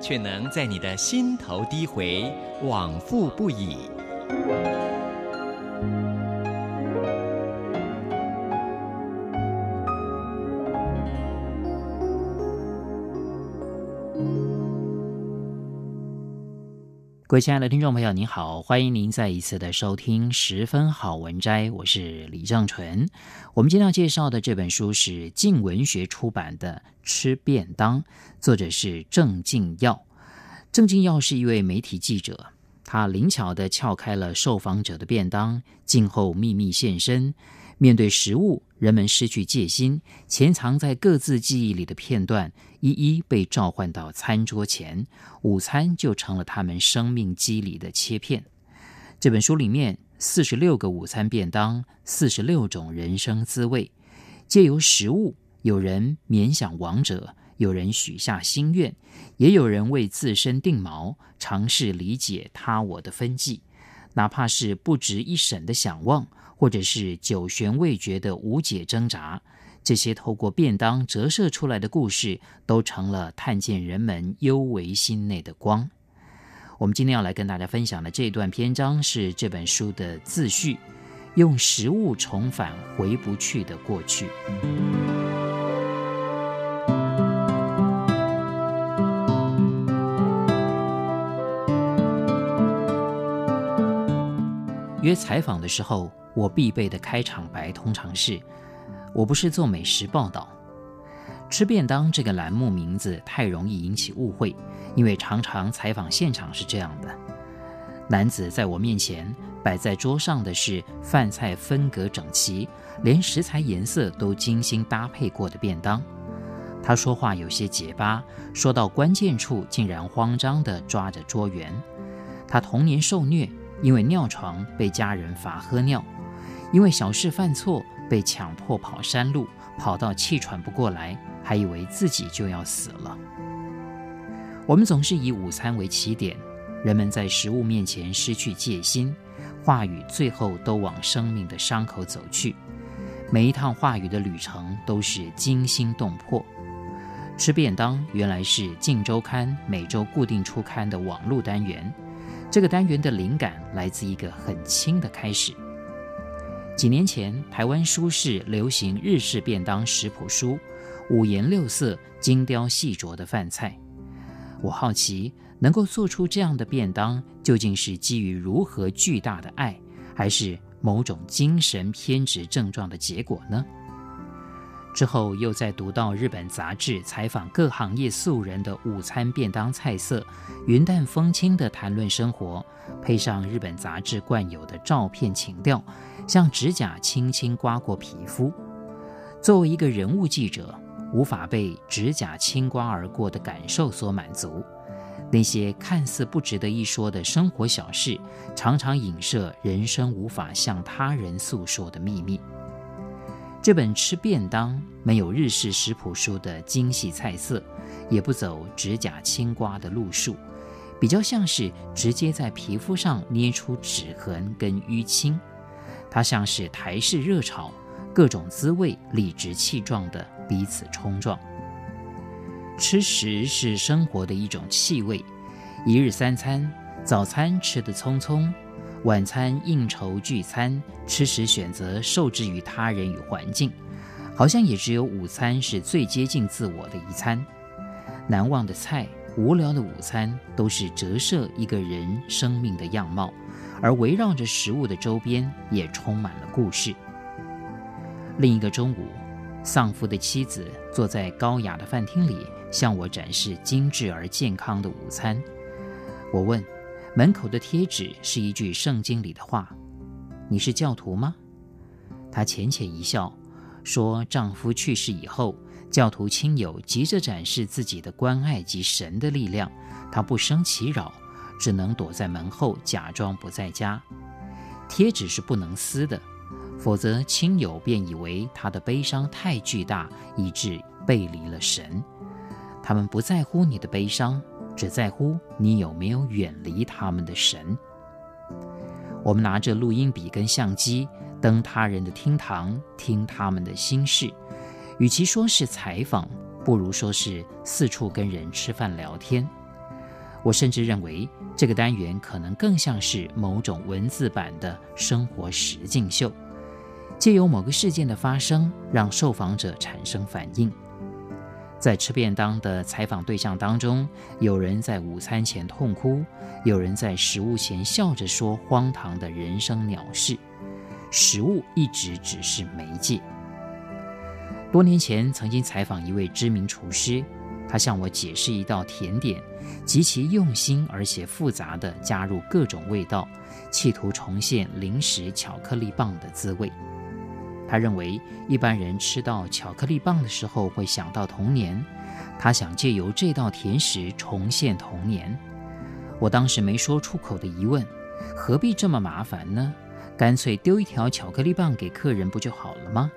却能在你的心头低回，往复不已。亲爱的听众朋友，您好，欢迎您再一次的收听《十分好文摘》，我是李正纯。我们今天要介绍的这本书是静文学出版的《吃便当》，作者是郑敬耀。郑敬耀是一位媒体记者，他灵巧地撬开了受访者的便当，静候秘密现身。面对食物，人们失去戒心，潜藏在各自记忆里的片段，一一被召唤到餐桌前，午餐就成了他们生命机理的切片。这本书里面，四十六个午餐便当，四十六种人生滋味，借由食物，有人勉想亡者，有人许下心愿，也有人为自身定锚，尝试理解他我的分际，哪怕是不值一审的想望。或者是九玄未决的无解挣扎，这些透过便当折射出来的故事，都成了探见人们幽微心内的光。我们今天要来跟大家分享的这段篇章是这本书的自序，用食物重返回不去的过去。约采访的时候。我必备的开场白通常是：“我不是做美食报道。”吃便当这个栏目名字太容易引起误会，因为常常采访现场是这样的：男子在我面前摆在桌上的是饭菜分隔整齐，连食材颜色都精心搭配过的便当。他说话有些结巴，说到关键处竟然慌张地抓着桌缘。他童年受虐，因为尿床被家人罚喝尿。因为小事犯错，被强迫跑山路，跑到气喘不过来，还以为自己就要死了。我们总是以午餐为起点，人们在食物面前失去戒心，话语最后都往生命的伤口走去。每一趟话语的旅程都是惊心动魄。吃便当原来是《镜周刊》每周固定出刊的网络单元，这个单元的灵感来自一个很轻的开始。几年前，台湾书市流行日式便当食谱书，五颜六色、精雕细琢的饭菜。我好奇，能够做出这样的便当，究竟是基于如何巨大的爱，还是某种精神偏执症状的结果呢？之后又再读到日本杂志采访各行业素人的午餐便当菜色，云淡风轻地谈论生活，配上日本杂志惯有的照片情调，像指甲轻轻刮过皮肤。作为一个人物记者，无法被指甲轻刮而过的感受所满足。那些看似不值得一说的生活小事，常常影射人生无法向他人诉说的秘密。这本吃便当没有日式食谱书的精细菜色，也不走指甲青瓜的路数，比较像是直接在皮肤上捏出指痕跟淤青。它像是台式热炒，各种滋味理直气壮的彼此冲撞。吃食是生活的一种气味，一日三餐，早餐吃得匆匆。晚餐应酬聚餐，吃食选择受制于他人与环境，好像也只有午餐是最接近自我的一餐。难忘的菜，无聊的午餐，都是折射一个人生命的样貌，而围绕着食物的周边也充满了故事。另一个中午，丧夫的妻子坐在高雅的饭厅里，向我展示精致而健康的午餐。我问。门口的贴纸是一句圣经里的话：“你是教徒吗？”她浅浅一笑，说：“丈夫去世以后，教徒亲友急着展示自己的关爱及神的力量，她不生其扰，只能躲在门后假装不在家。贴纸是不能撕的，否则亲友便以为她的悲伤太巨大，以致背离了神。他们不在乎你的悲伤，只在乎你有没有远离他们的神。我们拿着录音笔跟相机，登他人的厅堂，听他们的心事。与其说是采访，不如说是四处跟人吃饭聊天。我甚至认为，这个单元可能更像是某种文字版的生活实境秀，借由某个事件的发生，让受访者产生反应。在吃便当的采访对象当中，有人在午餐前痛哭，有人在食物前笑着说荒唐的人生鸟事。食物一直只是媒介。多年前曾经采访一位知名厨师，他向我解释一道甜点，极其用心而且复杂地加入各种味道，企图重现零食巧克力棒的滋味。他认为一般人吃到巧克力棒的时候会想到童年，他想借由这道甜食重现童年。我当时没说出口的疑问：何必这么麻烦呢？干脆丢一条巧克力棒给客人不就好了吗？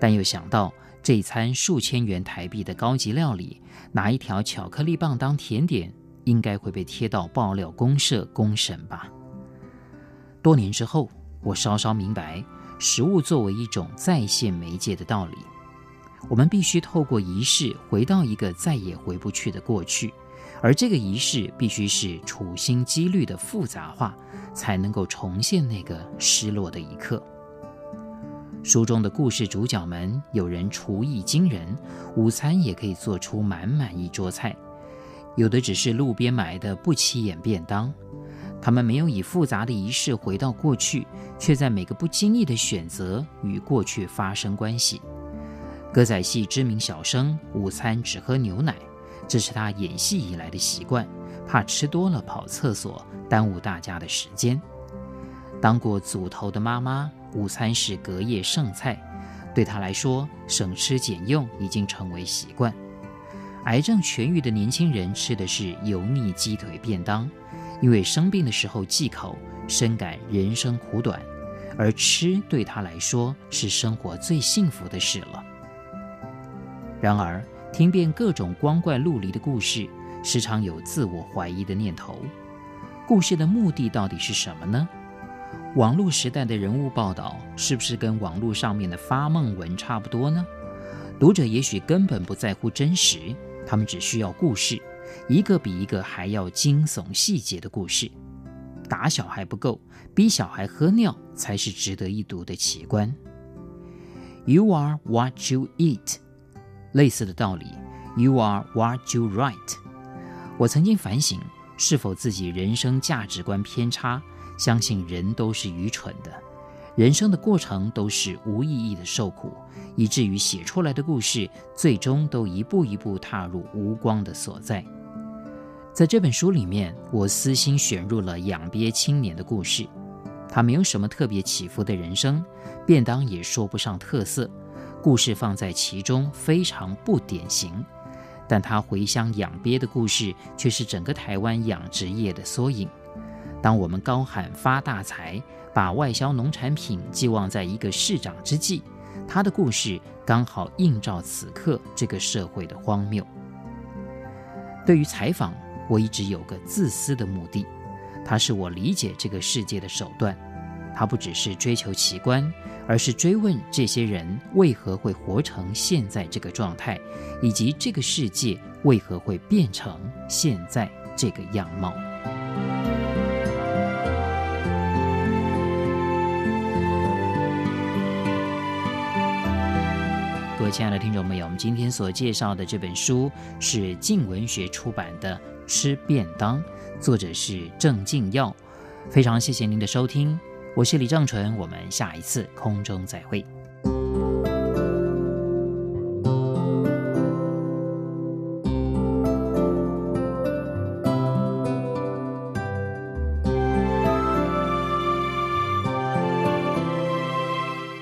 但又想到这餐数千元台币的高级料理，拿一条巧克力棒当甜点，应该会被贴到爆料公社公审吧。多年之后，我稍稍明白。食物作为一种再现媒介的道理，我们必须透过仪式回到一个再也回不去的过去，而这个仪式必须是处心积虑的复杂化，才能够重现那个失落的一刻。书中的故事主角们，有人厨艺惊人，午餐也可以做出满满一桌菜；有的只是路边买的不起眼便当。他们没有以复杂的仪式回到过去，却在每个不经意的选择与过去发生关系。歌仔戏知名小生午餐只喝牛奶，这是他演戏以来的习惯，怕吃多了跑厕所耽误大家的时间。当过组头的妈妈，午餐是隔夜剩菜，对他来说省吃俭用已经成为习惯。癌症痊愈的年轻人吃的是油腻鸡腿便当。因为生病的时候忌口，深感人生苦短，而吃对他来说是生活最幸福的事了。然而，听遍各种光怪陆离的故事，时常有自我怀疑的念头：故事的目的到底是什么呢？网络时代的人物报道，是不是跟网络上面的发梦文差不多呢？读者也许根本不在乎真实，他们只需要故事。一个比一个还要惊悚细节的故事，打小孩不够，逼小孩喝尿才是值得一读的奇观。You are what you eat，类似的道理。You are what you write。我曾经反省，是否自己人生价值观偏差，相信人都是愚蠢的，人生的过程都是无意义的受苦，以至于写出来的故事，最终都一步一步踏入无光的所在。在这本书里面，我私心选入了养鳖青年的故事。他没有什么特别起伏的人生，便当也说不上特色，故事放在其中非常不典型。但他回乡养鳖的故事，却是整个台湾养殖业的缩影。当我们高喊发大财，把外销农产品寄望在一个市长之际，他的故事刚好映照此刻这个社会的荒谬。对于采访，我一直有个自私的目的，它是我理解这个世界的手段。它不只是追求奇观，而是追问这些人为何会活成现在这个状态，以及这个世界为何会变成现在这个样貌。各位亲爱的听众朋友，我们今天所介绍的这本书是静文学出版的。吃便当，作者是郑敬耀。非常谢谢您的收听，我是李正淳，我们下一次空中再会。